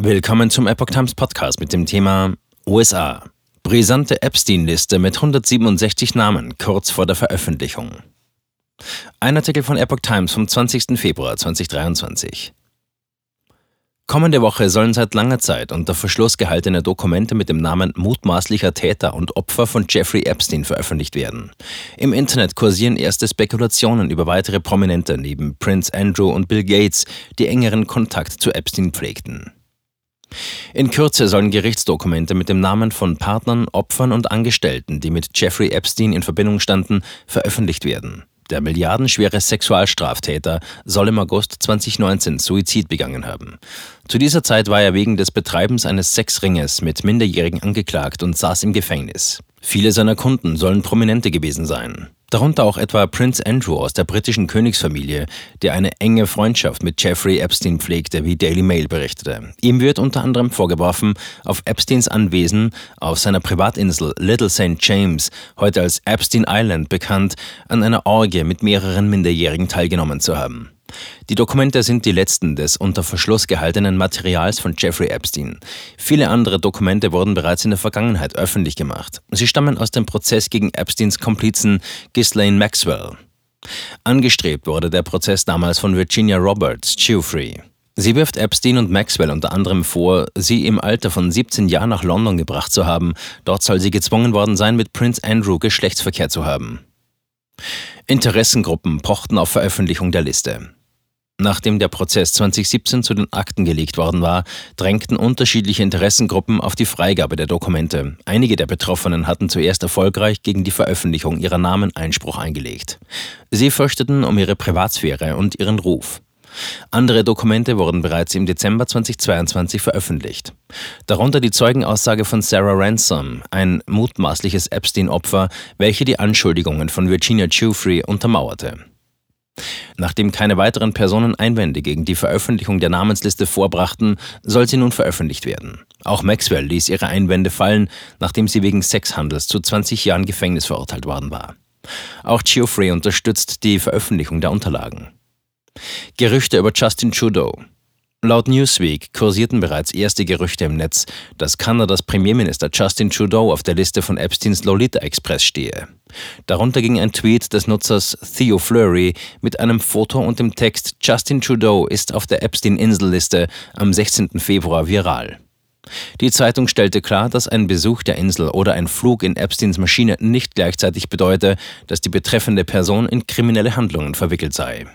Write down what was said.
Willkommen zum Epoch Times Podcast mit dem Thema USA. Brisante Epstein-Liste mit 167 Namen kurz vor der Veröffentlichung. Ein Artikel von Epoch Times vom 20. Februar 2023. Kommende Woche sollen seit langer Zeit unter Verschluss gehaltene Dokumente mit dem Namen mutmaßlicher Täter und Opfer von Jeffrey Epstein veröffentlicht werden. Im Internet kursieren erste Spekulationen über weitere Prominente neben Prince Andrew und Bill Gates, die engeren Kontakt zu Epstein pflegten. In Kürze sollen Gerichtsdokumente mit dem Namen von Partnern, Opfern und Angestellten, die mit Jeffrey Epstein in Verbindung standen, veröffentlicht werden. Der milliardenschwere Sexualstraftäter soll im August 2019 Suizid begangen haben. Zu dieser Zeit war er wegen des Betreibens eines Sexringes mit Minderjährigen angeklagt und saß im Gefängnis. Viele seiner Kunden sollen Prominente gewesen sein. Darunter auch etwa Prince Andrew aus der britischen Königsfamilie, der eine enge Freundschaft mit Jeffrey Epstein pflegte, wie Daily Mail berichtete. Ihm wird unter anderem vorgeworfen, auf Epsteins Anwesen auf seiner Privatinsel Little St. James, heute als Epstein Island bekannt, an einer Orgie mit mehreren Minderjährigen teilgenommen zu haben. Die Dokumente sind die letzten des unter Verschluss gehaltenen Materials von Jeffrey Epstein. Viele andere Dokumente wurden bereits in der Vergangenheit öffentlich gemacht. Sie stammen aus dem Prozess gegen Epsteins Komplizen Ghislaine Maxwell. Angestrebt wurde der Prozess damals von Virginia Roberts, Jeffrey. Sie wirft Epstein und Maxwell unter anderem vor, sie im Alter von 17 Jahren nach London gebracht zu haben. Dort soll sie gezwungen worden sein, mit Prince Andrew Geschlechtsverkehr zu haben. Interessengruppen pochten auf Veröffentlichung der Liste. Nachdem der Prozess 2017 zu den Akten gelegt worden war, drängten unterschiedliche Interessengruppen auf die Freigabe der Dokumente. Einige der Betroffenen hatten zuerst erfolgreich gegen die Veröffentlichung ihrer Namen Einspruch eingelegt. Sie fürchteten um ihre Privatsphäre und ihren Ruf. Andere Dokumente wurden bereits im Dezember 2022 veröffentlicht. Darunter die Zeugenaussage von Sarah Ransom, ein mutmaßliches Epstein-Opfer, welche die Anschuldigungen von Virginia Giuffre untermauerte. Nachdem keine weiteren Personen Einwände gegen die Veröffentlichung der Namensliste vorbrachten, soll sie nun veröffentlicht werden. Auch Maxwell ließ ihre Einwände fallen, nachdem sie wegen Sexhandels zu 20 Jahren Gefängnis verurteilt worden war. Auch Geoffrey unterstützt die Veröffentlichung der Unterlagen. Gerüchte über Justin Trudeau. Laut Newsweek kursierten bereits erste Gerüchte im Netz, dass Kanadas Premierminister Justin Trudeau auf der Liste von Epsteins Lolita Express stehe. Darunter ging ein Tweet des Nutzers Theo Fleury mit einem Foto und dem Text Justin Trudeau ist auf der Epstein-Inselliste am 16. Februar viral. Die Zeitung stellte klar, dass ein Besuch der Insel oder ein Flug in Epsteins Maschine nicht gleichzeitig bedeute, dass die betreffende Person in kriminelle Handlungen verwickelt sei.